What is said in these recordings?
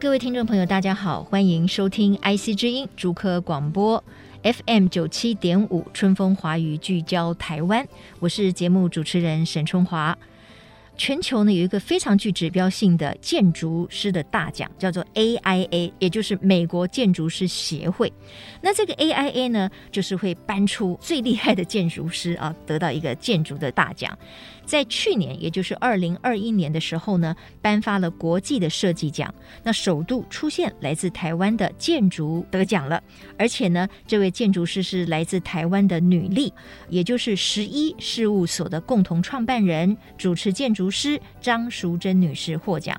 各位听众朋友，大家好，欢迎收听 IC 之音竹科广播 FM 九七点五春风华语聚焦台湾，我是节目主持人沈春华。全球呢有一个非常具指标性的建筑师的大奖，叫做 AIA，也就是美国建筑师协会。那这个 AIA 呢，就是会颁出最厉害的建筑师啊，得到一个建筑的大奖。在去年，也就是二零二一年的时候呢，颁发了国际的设计奖。那首度出现来自台湾的建筑得奖了，而且呢，这位建筑师是来自台湾的女力，也就是十一事务所的共同创办人、主持建筑师张淑珍女士获奖。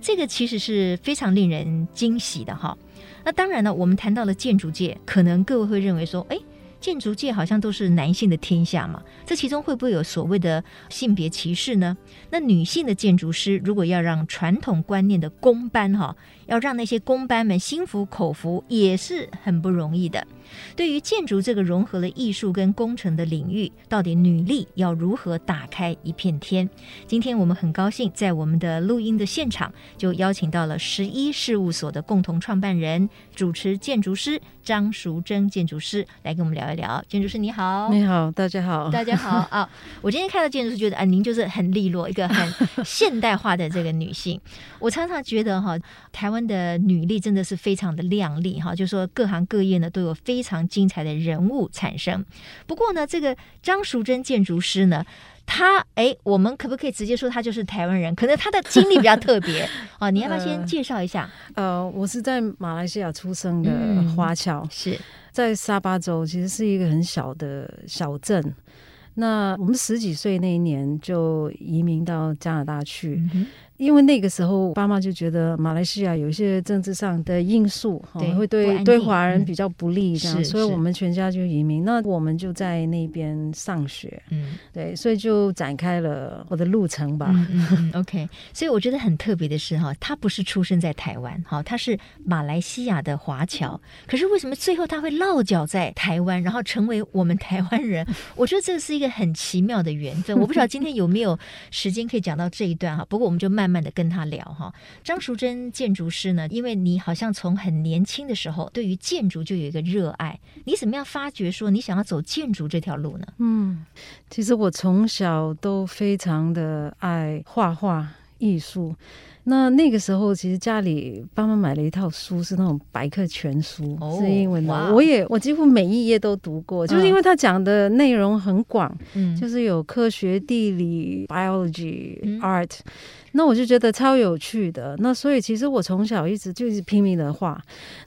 这个其实是非常令人惊喜的哈。那当然呢，我们谈到了建筑界，可能各位会认为说，哎。建筑界好像都是男性的天下嘛，这其中会不会有所谓的性别歧视呢？那女性的建筑师如果要让传统观念的工班哈，要让那些工班们心服口服，也是很不容易的。对于建筑这个融合了艺术跟工程的领域，到底女力要如何打开一片天？今天我们很高兴在我们的录音的现场，就邀请到了十一事务所的共同创办人、主持建筑师张淑珍建筑师来跟我们聊一聊。建筑师你好，你好，大家好，大家好 啊！我今天看到建筑师，觉得啊，您就是很利落，一个很现代化的这个女性。我常常觉得哈，台湾的女力真的是非常的靓丽哈，就是说各行各业呢都有非。非常精彩的人物产生。不过呢，这个张淑珍建筑师呢，他哎，我们可不可以直接说他就是台湾人？可能他的经历比较特别啊，你要不要先介绍一下？呃，我是在马来西亚出生的华侨，嗯、是在沙巴州，其实是一个很小的小镇。那我们十几岁那一年就移民到加拿大去。嗯因为那个时候，爸妈就觉得马来西亚有一些政治上的因素，对会对对华人比较不利，这样，所以我们全家就移民。那我们就在那边上学，嗯，对，所以就展开了我的路程吧。嗯嗯、OK，所以我觉得很特别的是哈，他不是出生在台湾，哈，他是马来西亚的华侨，可是为什么最后他会落脚在台湾，然后成为我们台湾人？我觉得这是一个很奇妙的缘分。我不知道今天有没有时间可以讲到这一段哈，不过我们就慢。慢慢的跟他聊哈，张淑珍建筑师呢，因为你好像从很年轻的时候对于建筑就有一个热爱，你怎么样发觉说你想要走建筑这条路呢？嗯，其实我从小都非常的爱画画艺术。那那个时候，其实家里帮忙买了一套书，是那种百科全书，哦、是英文的。我也我几乎每一页都读过，就是因为他讲的内容很广，嗯，就是有科学、地理、biology、嗯、art。那我就觉得超有趣的，那所以其实我从小一直就是拼命的画。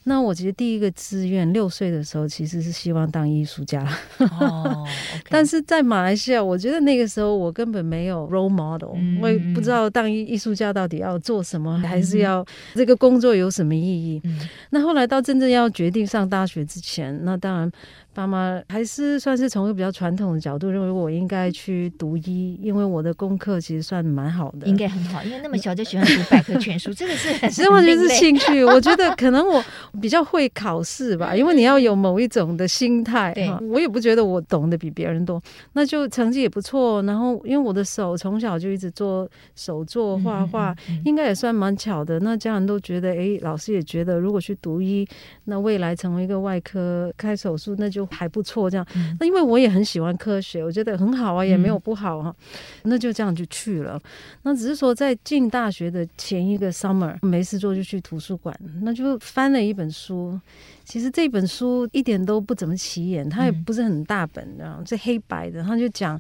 那我其实第一个志愿六岁的时候其实是希望当艺术家，哦 okay、但是在马来西亚，我觉得那个时候我根本没有 role model，、嗯、我也不知道当艺艺术家到底要做什么，嗯、还是要这个工作有什么意义。嗯、那后来到真正要决定上大学之前，那当然。爸妈还是算是从一个比较传统的角度认为我应该去读医，因为我的功课其实算蛮好的，应该很好，因为那么小就喜欢读百科全书，这个是很其实我觉得是兴趣。我觉得可能我比较会考试吧，因为你要有某一种的心态。对，我也不觉得我懂得比别人多，那就成绩也不错。然后因为我的手从小就一直做手作画画，应该也算蛮巧的。那家人都觉得，哎，老师也觉得，如果去读医，那未来成为一个外科开手术，那就。还不错，这样。那因为我也很喜欢科学，我觉得很好啊，也没有不好哈。那就这样就去了。那只是说在进大学的前一个 summer，没事做就去图书馆，那就翻了一本书。其实这本书一点都不怎么起眼，它也不是很大本的，是黑白的。他就讲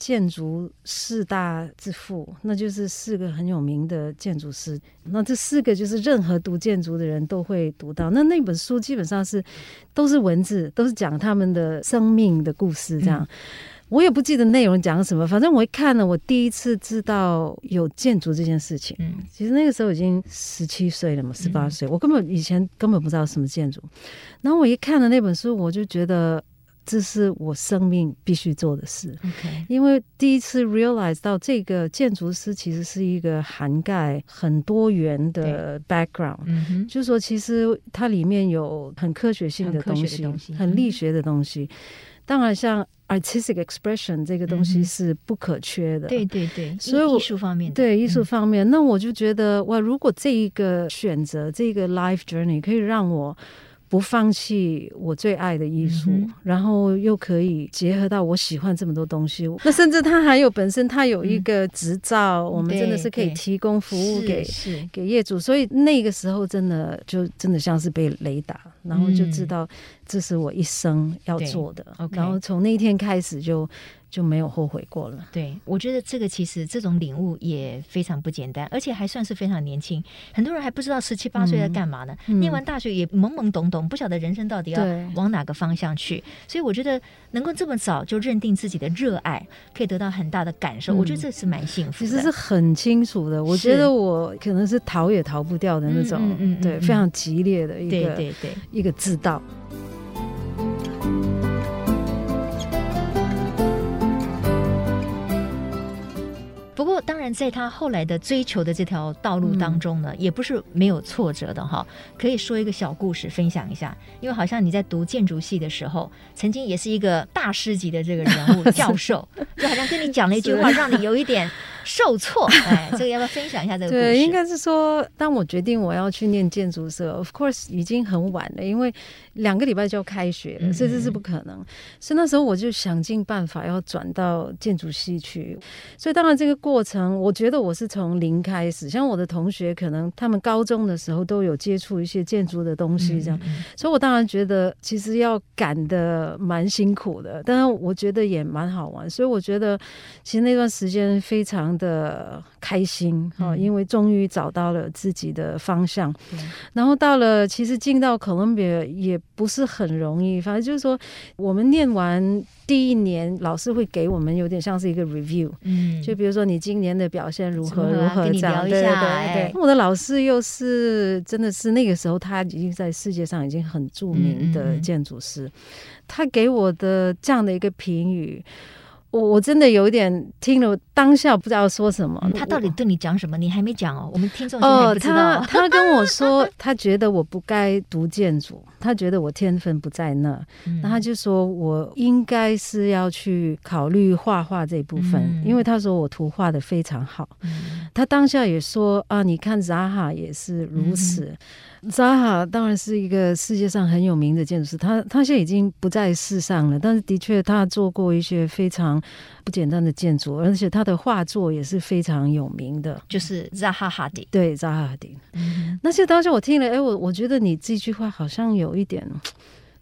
建筑四大之父，那就是四个很有名的建筑师。那这四个就是任何读建筑的人都会读到。那那本书基本上是都是文字，都是讲他们的生命的故事，这样。嗯我也不记得内容讲什么，反正我一看了，我第一次知道有建筑这件事情。嗯，其实那个时候已经十七岁了嘛，十八岁，我根本以前根本不知道什么建筑。然后我一看了那本书，我就觉得这是我生命必须做的事。OK，因为第一次 realize 到这个建筑师其实是一个涵盖很多元的 background，嗯，就是说其实它里面有很科学性的东西，很，东西。很力学的东西。当然，像 artistic expression 这个东西是不可缺的。嗯、对对。对，所以艺术方面，对艺术方面，那我就觉得哇，如果这一个选择，这个 life journey 可以让我。不放弃我最爱的艺术，嗯，然后又可以结合到我喜欢这么多东西。那甚至他还有本身他有一个执照，嗯，我们真的是可以提供服务给给业主。所以那个时候真的就真的像是被雷打，然后就知道这是我一生要做的。嗯，然后从那一天开始就。就没有后悔过了。对，我觉得这个其实这种领悟也非常不简单，而且还算是非常年轻。很多人还不知道十七八岁在干嘛呢？嗯、念完大学也懵懵懂懂，不晓得人生到底要往哪个方向去。所以我觉得能够这么早就认定自己的热爱，可以得到很大的感受，嗯、我觉得这是蛮幸福的。其实是很清楚的。我觉得我可能是逃也逃不掉的那种，嗯对，非常激烈的一个对对对一个自道。当然，在他后来的追求的这条道路当中呢，嗯、也不是没有挫折的哈。可以说一个小故事分享一下，因为好像你在读建筑系的时候，曾经也是一个大师级的这个人物 教授，就好像跟你讲了一句话，让你有一点。受挫，哎，这个要不要分享一下这个故事？对，应该是说，当我决定我要去念建筑的时候，of course 已经很晚了，因为两个礼拜就要开学了，所以这是不可能。所以那时候我就想尽办法要转到建筑系去。所以当然这个过程，我觉得我是从零开始。像我的同学，可能他们高中的时候都有接触一些建筑的东西，这样。所以我当然觉得其实要赶的蛮辛苦的，但是我觉得也蛮好玩。所以我觉得其实那段时间非常。的开心哈，因为终于找到了自己的方向。嗯、然后到了，其实进到 Columbia 也不是很容易。反正就是说，我们念完第一年，老师会给我们有点像是一个 review，嗯，就比如说你今年的表现如何如何这样。对对对，对。我的老师又是真的是那个时候他已经在世界上已经很著名的建筑师，嗯、他给我的这样的一个评语。我我真的有一点听了当下不知道说什么。他到底对你讲什么？你还没讲哦，我们听众哦，他他跟我说，他觉得我不该读建筑，他觉得我天分不在那，那他就说我应该是要去考虑画画这一部分，因为他说我图画的非常好。他当下也说啊，你看扎哈也是如此。扎哈当然是一个世界上很有名的建筑师，他他现在已经不在世上了，但是的确他做过一些非常不简单的建筑，而且他的画作也是非常有名的，就是扎哈哈迪。对，扎哈哈迪。嗯，那些当时我听了，哎，我我觉得你这句话好像有一点。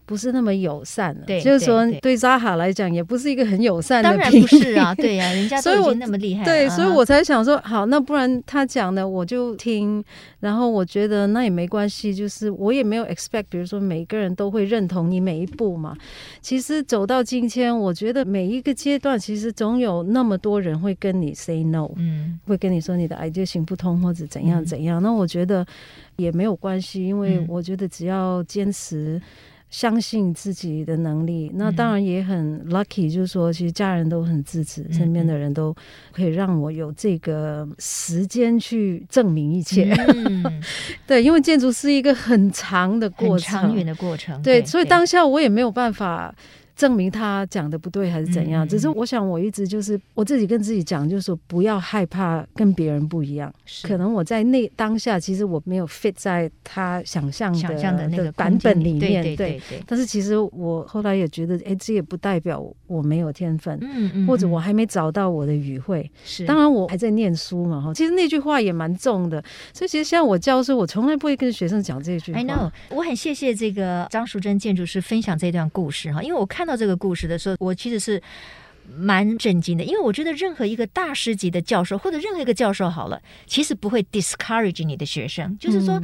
不是那么友善了，对，就是说对扎哈来讲也不是一个很友善的。当然不是啊，对呀、啊，人家都已经那么厉害了。对，所以我才想说，好，那不然他讲的我就听，然后我觉得那也没关系，就是我也没有 expect，比如说每个人都会认同你每一步嘛。其实走到今天，我觉得每一个阶段，其实总有那么多人会跟你 say no，嗯，会跟你说你的 idea 行不通或者怎样怎样。嗯、那我觉得也没有关系，因为我觉得只要坚持。相信自己的能力，那当然也很 lucky，就是说，其实家人都很支持，身边的人都可以让我有这个时间去证明一切。嗯、对，因为建筑是一个很长的过程，很长远的过程。对，所以当下我也没有办法。证明他讲的不对还是怎样？嗯、只是我想，我一直就是我自己跟自己讲，就是说不要害怕跟别人不一样。可能我在那当下，其实我没有 fit 在他想象的，的那个版本里面。对对对，对，对。但是其实我后来也觉得，哎，这也不代表我没有天分，嗯嗯，或者我还没找到我的语汇。是，当然我还在念书嘛，哈。其实那句话也蛮重的，所以其实像我教书，我从来不会跟学生讲这句话。I know，我很谢谢这个张淑珍建筑师分享这段故事哈，因为我看。到这个故事的时候，我其实是蛮震惊的，因为我觉得任何一个大师级的教授或者任何一个教授好了，其实不会 discourage 你的学生，就是说。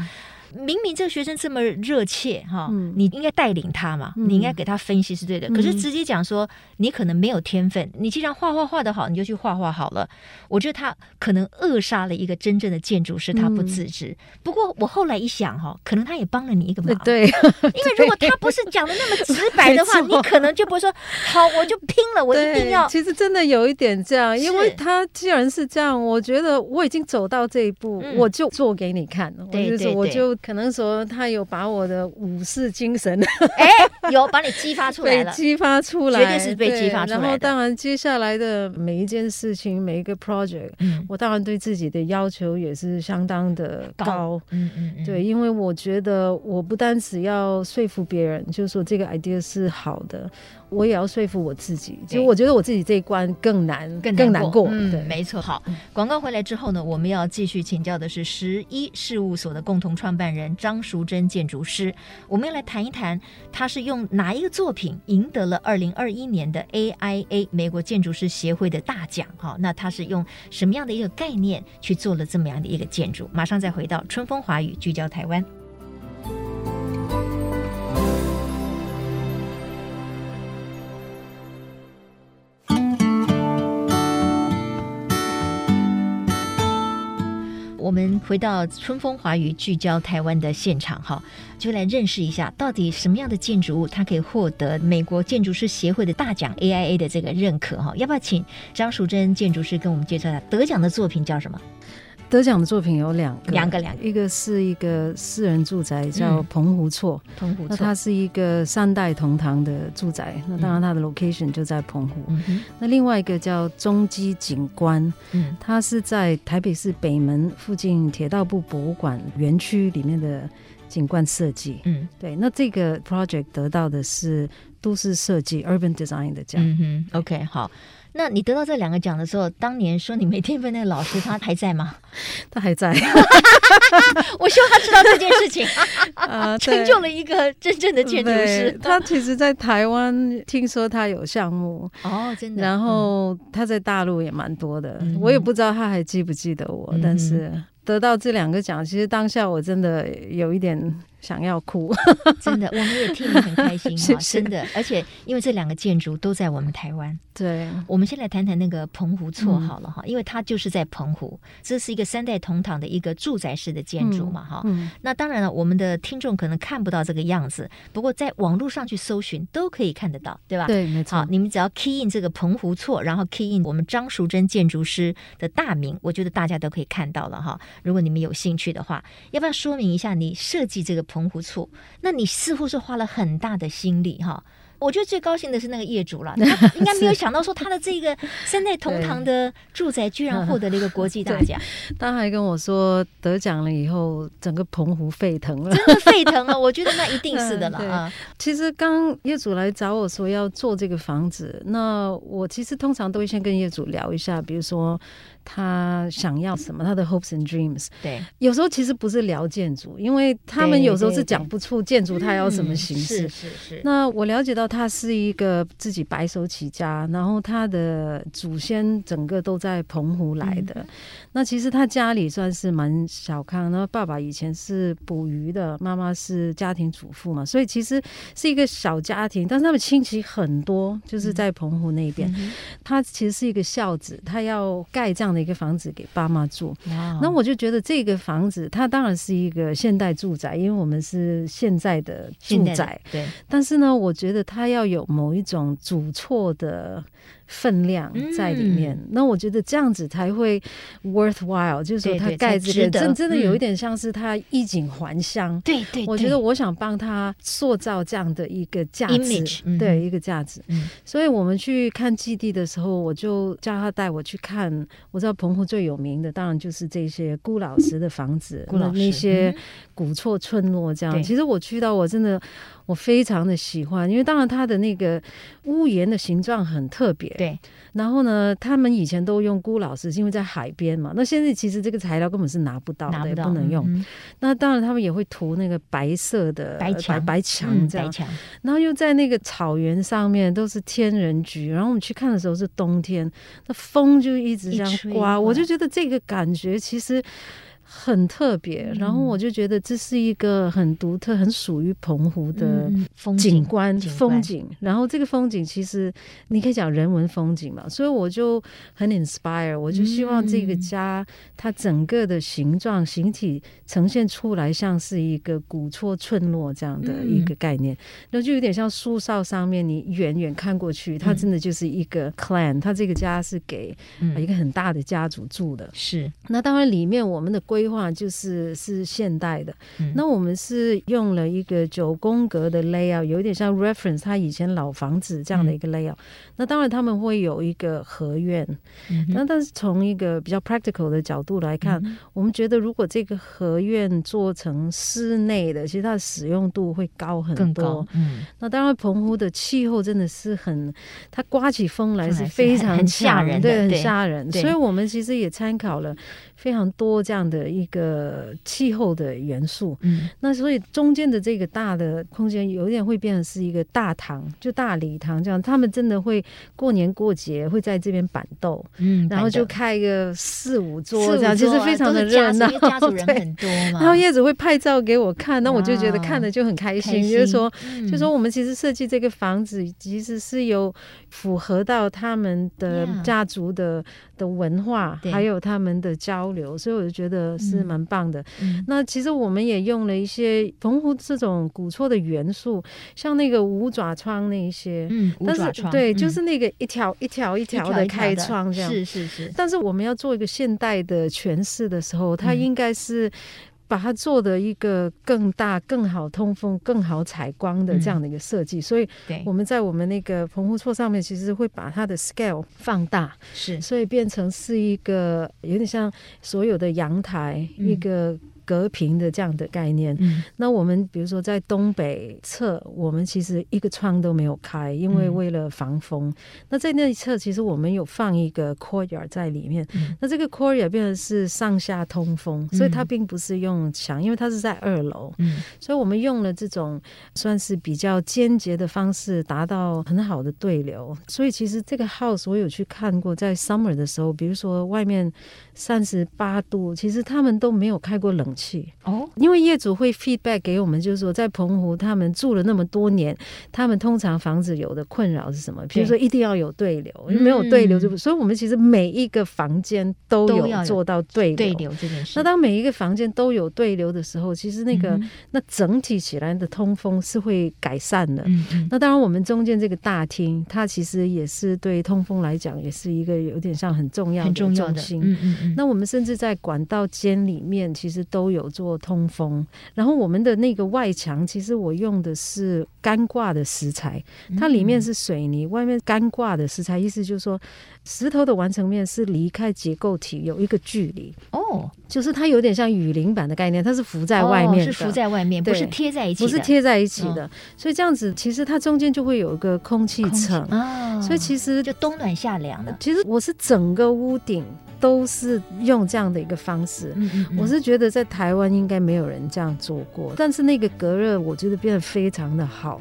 明明这个学生这么热切哈，你应该带领他嘛，你应该给他分析是对的。可是直接讲说你可能没有天分，你既然画画画的好，你就去画画好了。我觉得他可能扼杀了一个真正的建筑师，他不自知。不过我后来一想哈，可能他也帮了你一个忙。对，因为 如果他不是讲的那么直白的话，你可能就不会说好，我就拼了，我一定要。其实真的有一点这样，因为他既然是这样，我觉得我已经走到这一步，我就做给你看。对对对，我就。可能说他有把我的武士精神，哎，有把你激发出来了，被激发出来，绝对是被激发出来。然后当然接下来的每一件事情，每一个 project，嗯，我当然对自己的要求也是相当的高，高嗯，嗯嗯，对，因为我觉得我不单只要说服别人，就是说这个 idea 是好的。我也要说服我自己，其实我觉得我自己这一关更难，更更难过。嗯，对，没错。好，广告回来之后呢，我们要继续请教的是十一事务所的共同创办人张淑珍建筑师。我们要来谈一谈，他是用哪一个作品赢得了二零二一年的 AIA 美国建筑师协会的大奖？哈，那他是用什么样的一个概念去做了这么样的一个建筑？马上再回到春风华语，聚焦台湾。我们回到春风华语聚焦台湾的现场哈，就来认识一下到底什么样的建筑物它可以获得美国建筑师协会的大奖 AIA 的这个认可哈？要不要请张淑珍建筑师跟我们介绍一下得奖的作品叫什么？得奖的作品有两个，两个两个，一个是一个私人住宅叫澎湖厝，澎湖厝，那它是一个三代同堂的住宅，那当然它的 location 就在澎湖。嗯、那另外一个叫中基景观，嗯，它是在台北市北门附近铁道部博物馆园区里面的景观设计。嗯，对，那这个 project 得到的是都市设计 urban design 的奖。嗯哼，OK，好。那你得到这两个奖的时候，当年说你没天分那个老师他还在吗？他还在。我希望他知道这件事情，啊，成就了一个真正的建筑师。他其实，在台湾听说他有项目哦，真的。然后他在大陆也蛮多的，嗯、我也不知道他还记不记得我，嗯、但是得到这两个奖，其实当下我真的有一点。想要哭，真的，我们也替你很开心 哈，真的，而且因为这两个建筑都在我们台湾，对，我们先来谈谈那个澎湖厝好了哈，因为它就是在澎湖，这是一个三代同堂的一个住宅式的建筑嘛哈，那当然了，我们的听众可能看不到这个样子，不过在网络上去搜寻都可以看得到，对吧？对，没错。好，你们只要 key in 这个澎湖厝，然后 key in 我们张淑珍建筑师的大名，我觉得大家都可以看到了哈。如果你们有兴趣的话，要不要说明一下你设计这个？澎湖厝，那你似乎是花了很大的心力哈。我觉得最高兴的是那个业主了，他应该没有想到说他的这个三代同堂的住宅居然获得了一个国际大奖。他还跟我说得奖了以后，整个澎湖沸腾了，真的沸腾了。我觉得那一定是的了 啊。其实刚业主来找我说要做这个房子，那我其实通常都会先跟业主聊一下，比如说。他想要什么？他的 hopes and dreams。对，有时候其实不是聊建筑，因为他们有时候是讲不出建筑他要什么形式。是是是。那我了解到他是一个自己白手起家，然后他的祖先整个都在澎湖来的。嗯、那其实他家里算是蛮小康，然后爸爸以前是捕鱼的，妈妈是家庭主妇嘛，所以其实是一个小家庭。但是他们亲戚很多，就是在澎湖那边。嗯、他其实是一个孝子，他要盖这样的一个房子给爸妈住，那我就觉得这个房子它当然是一个现代住宅，因为我们是现在的住宅，对。但是呢，我觉得它要有某一种主错的。分量在里面，嗯、那我觉得这样子才会 worthwhile，就是说他盖这个真真的有一点像是他衣锦还乡。对对，我觉得我想帮他塑造这样的一个价值，Image, 对、嗯、一个价值。嗯、所以我们去看基地的时候，我就叫他带我去看。我知道澎湖最有名的，当然就是这些顾老师的房子，那那些古厝村落这样。其实我去到，我真的。我非常的喜欢，因为当然它的那个屋檐的形状很特别，对。然后呢，他们以前都用孤老石，因为在海边嘛。那现在其实这个材料根本是拿不到的，拿不到，不能用。嗯、那当然，他们也会涂那个白色的白墙，白墙这样。嗯、然后又在那个草原上面都是天人菊。然后我们去看的时候是冬天，那风就一直这样刮，我就觉得这个感觉其实。很特别，然后我就觉得这是一个很独特、很属于澎湖的景观风景。然后这个风景其实你可以讲人文风景嘛，所以我就很 inspire，我就希望这个家它整个的形状、形体呈现出来像是一个古厝村落这样的一个概念。那就有点像树梢上面，你远远看过去，它真的就是一个 clan，它这个家是给一个很大的家族住的。是，那当然里面我们的。规划就是是现代的，嗯、那我们是用了一个九宫格的 layout，有点像 reference 它以前老房子这样的一个 layout。嗯、那当然他们会有一个合院，那但是从一个比较 practical 的角度来看，嗯、我们觉得如果这个合院做成室内的，其实它的使用度会高很多。嗯，那当然澎湖的气候真的是很，它刮起风来是 非常吓人，对，很吓人。对所以我们其实也参考了。非常多这样的一个气候的元素，嗯，那所以中间的这个大的空间有点会变成是一个大堂，就大礼堂这样。他们真的会过年过节会在这边板斗，嗯，然后就开一个四五桌这样，其实非常的热闹，家族人 很多嘛。然后叶子会拍照给我看，那我就觉得看了就很开心，就是说，就说我们其实设计这个房子其实是有符合到他们的家族的的文化，还有他们的交。流，所以我就觉得是蛮棒的。嗯、那其实我们也用了一些澎湖这种古厝的元素，像那个五爪窗那一些，嗯，五爪窗，但是对，嗯、就是那个一条一条一条的开窗这样，是是是。但是我们要做一个现代的诠释的时候，它应该是。把它做的一个更大、更好通风、更好采光的这样的一个设计，嗯、所以我们在我们那个棚户厝上面，其实会把它的 scale 放大，是，所以变成是一个有点像所有的阳台、嗯、一个。隔屏的这样的概念，嗯、那我们比如说在东北侧，我们其实一个窗都没有开，因为为了防风。嗯、那在那一侧，其实我们有放一个 courtyard 在里面。嗯、那这个 courtyard 变成是上下通风，嗯、所以它并不是用墙，因为它是在二楼。嗯、所以我们用了这种算是比较间接的方式，达到很好的对流。所以其实这个 house 我有去看过，在 summer 的时候，比如说外面三十八度，其实他们都没有开过冷气。哦，因为业主会 feedback 给我们，就是说在澎湖他们住了那么多年，他们通常房子有的困扰是什么？比如说一定要有对流，对没有对流就不。嗯、所以我们其实每一个房间都有做到对流，对流这件事。那当每一个房间都有对流的时候，其实那个、嗯、那整体起来的通风是会改善的。嗯嗯，那当然，我们中间这个大厅，它其实也是对通风来讲，也是一个有点像很重要的中心。嗯嗯嗯。那我们甚至在管道间里面，其实。都有做通风，然后我们的那个外墙，其实我用的是干挂的石材，它里面是水泥，外面干挂的石材，意思就是说石头的完成面是离开结构体有一个距离。哦，就是它有点像雨林板的概念，它是浮在外面，哦，是浮在外面，不是贴在一起，不是贴在一起的，所以这样子其实它中间就会有一个空气层。啊，所以其实就冬暖夏凉的。其实我是整个屋顶。都是用这样的一个方式，嗯嗯嗯，我是觉得在台湾应该没有人这样做过，但是那个隔热我觉得变得非常的好。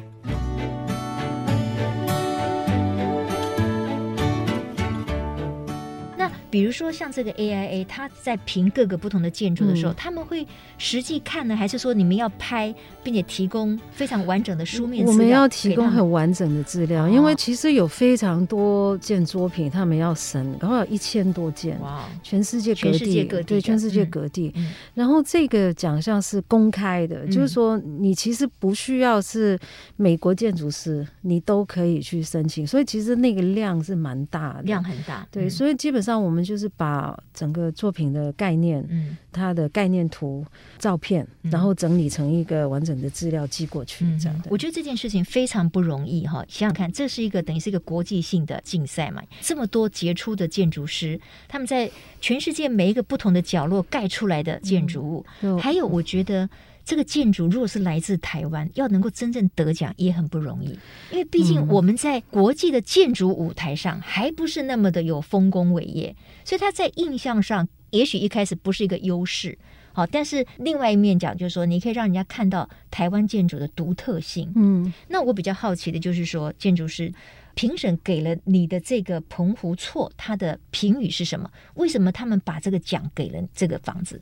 比如说像这个 AIA，它在评各个不同的建筑的时候，嗯、他们会实际看呢，还是说你们要拍，并且提供非常完整的书面资料？我们要提供很完整的资料，因为其实有非常多件作品，他们要审，然后有一千多件，哇，全世界各地，对，全世界各地。嗯、然后这个奖项是公开的，嗯、就是说你其实不需要是美国建筑师，你都可以去申请。所以其实那个量是蛮大的，量很大。对，所以基本上我们。就是把整个作品的概念，嗯，它的概念图、照片，然后整理成一个完整的资料寄过去，这样的。我觉得这件事情非常不容易哈。想想看，这是一个等于是一个国际性的竞赛嘛，这么多杰出的建筑师，他们在全世界每一个不同的角落盖出来的建筑物，嗯、还有我觉得。这个建筑如果是来自台湾，要能够真正得奖也很不容易，因为毕竟我们在国际的建筑舞台上还不是那么的有丰功伟业，所以它在印象上也许一开始不是一个优势。好，但是另外一面讲，就是说你可以让人家看到台湾建筑的独特性。嗯，那我比较好奇的就是说，建筑师评审给了你的这个澎湖错，他的评语是什么？为什么他们把这个奖给了这个房子？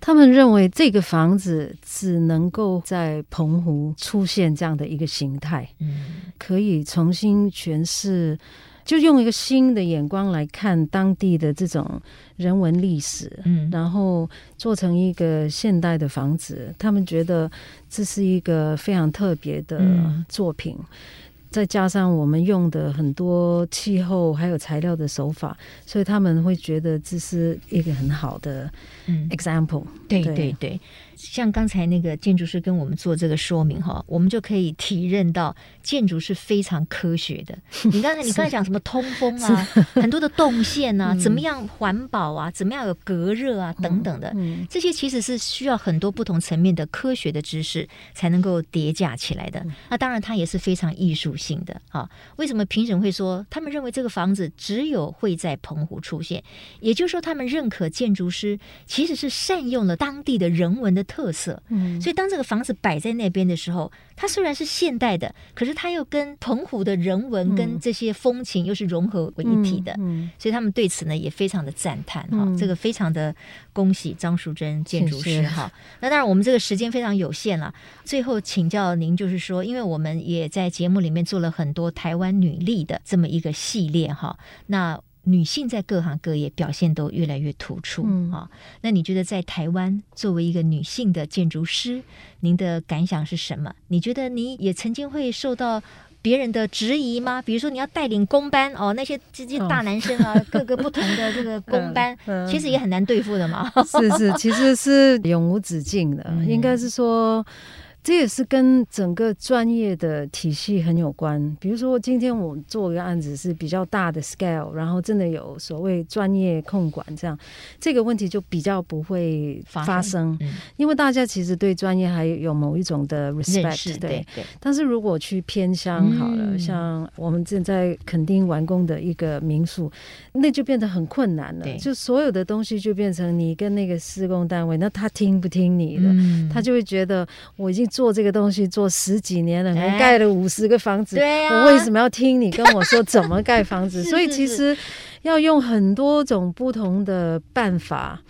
他们认为这个房子只能够在澎湖出现这样的一个形态，嗯，可以重新诠释。就用一个新的眼光来看当地的这种人文历史，嗯，然后做成一个现代的房子，他们觉得这是一个非常特别的作品。嗯再加上我们用的很多气候还有材料的手法，所以他们会觉得这是一个很好的 example。嗯，对。对对，像刚才那个建筑师跟我们做这个说明哈，我们就可以体认到建筑是非常科学的。你刚才你刚才讲什么通风啊，很多的动线啊，怎么样环保啊，怎么样有隔热啊等等的，这些其实是需要很多不同层面的科学的知识才能够叠加起来的。那当然，它也是非常艺术性性的啊？为什么评审会说他们认为这个房子只有会在澎湖出现？也就是说，他们认可建筑师其实是善用了当地的人文的特色。嗯，所以当这个房子摆在那边的时候，它虽然是现代的，可是它又跟澎湖的人文跟这些风情又是融合为一体的。嗯，所以他们对此呢也非常的赞叹哈。这个非常的恭喜张淑珍建筑师哈。那当然，我们这个时间非常有限了，最后请教您，就是说，因为我们也在节目里面做。做了很多台湾女力的这么一个系列哈，那女性在各行各业表现都越来越突出嗯，啊。那你觉得在台湾作为一个女性的建筑师，您的感想是什么？你觉得你也曾经会受到别人的质疑吗？比如说你要带领工班哦，那些这些大男生啊，各个不同的这个工班，其实也很难对付的嘛。是是，其实是 永无止境的，应该是说。这也是跟整个专业的体系很有关。比如说，今天我做一个案子是比较大的 scale，然后真的有所谓专业控管，这样这个问题就比较不会发生，嗯、因为大家其实对专业还有某一种的 respect。对，对。但是如果去偏乡好了，嗯、像我们正在垦丁完工的一个民宿，那就变得很困难了。就所有的东西就变成你跟那个施工单位，那他听不听你的？嗯、他就会觉得我已经。做这个东西做十几年了，我盖了五十个房子，我为什么要听你跟我说怎么盖房子？是是是，所以其实要用很多种不同的办法，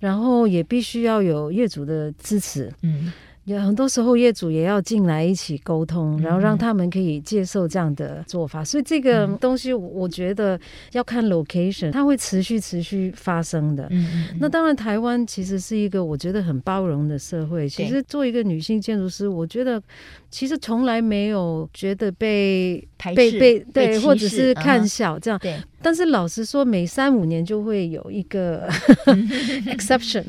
然后也必须要有业主的支持。嗯。有很多时候业主也要进来一起沟通，然后让他们可以接受这样的做法。所以这个东西我觉得要看 location，它会持续持续发生的。那当然，台湾其实是一个我觉得很包容的社会。其实做一个女性建筑师，我觉得其实从来没有觉得被被、被对，或者是看小这样。但是老实说，每三五年就会有一个 exception，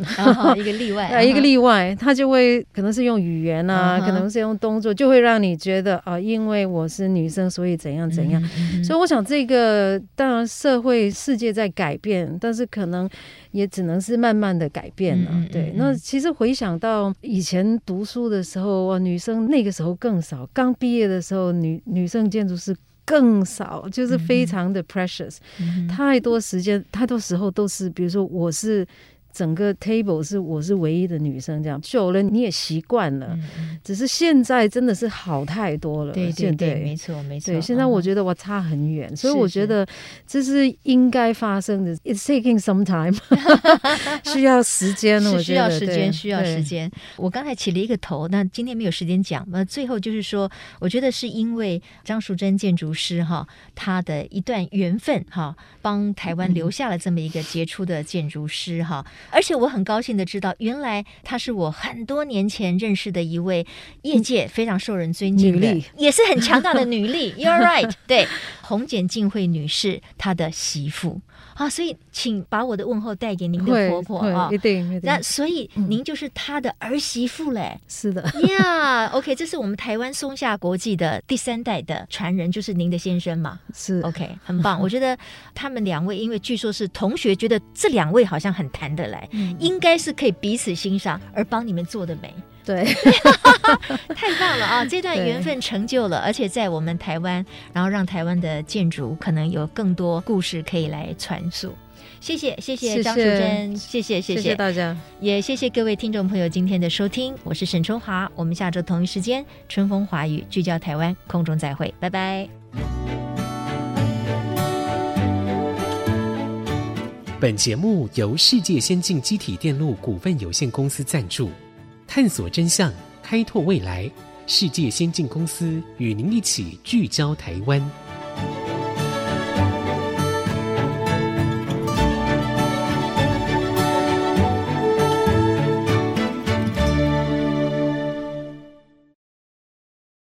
一个例外，啊，一个例外，他就会可能是用语言啊，可能是用动作，就会让你觉得啊，因为我是女生，所以怎样怎样。所以我想，这个当然社会世界在改变，但是可能也只能是慢慢的改变了。对，那其实回想到以前读书的时候，哇，女生那个时候更少，刚毕业的时候，女女生建筑师。更少，就是非常的 precious，嗯、太多时间，太多时候都是，比如说我是。整个 table 是我是唯一的女生，这样久了你也习惯了。嗯、只是现在真的是好太多了。对对对，没错没错。对，现在我觉得我差很远，嗯、所以我觉得这是应该发生的。It's taking some time，需要时间，我觉得需要时间，需要时间。我刚才起了一个头，那今天没有时间讲。那最后就是说，我觉得是因为张淑珍建筑师哈，他的一段缘分哈，帮台湾留下了这么一个杰出的建筑师哈。嗯而且我很高兴的知道，原来她是我很多年前认识的一位业界非常受人尊敬的，也是很强大的女力。You're right，对，红简静慧女士她的媳妇啊，所以请把我的问候带给您的婆婆啊，一定一定。那所以您就是她的儿媳妇嘞？是的呀。OK，这是我们台湾松下国际的第三代的传人，就是您的先生嘛？是 OK，很棒。我觉得他们两位，因为据说是同学，觉得这两位好像很谈得来，嗯、应该是可以彼此欣赏而帮你们做的美。对，太棒了啊！这段缘分成就了，而且在我们台湾，然后让台湾的建筑可能有更多故事可以来传述。谢谢，谢谢张淑珍，谢谢，谢谢，谢谢大家，也谢谢各位听众朋友今天的收听。我是沈春华，我们下周同一时间春风华语聚焦台湾，空中再会，拜拜。本节目由世界先进机体电路股份有限公司赞助。探索真相，开拓未来。世界先进公司与您一起聚焦台湾。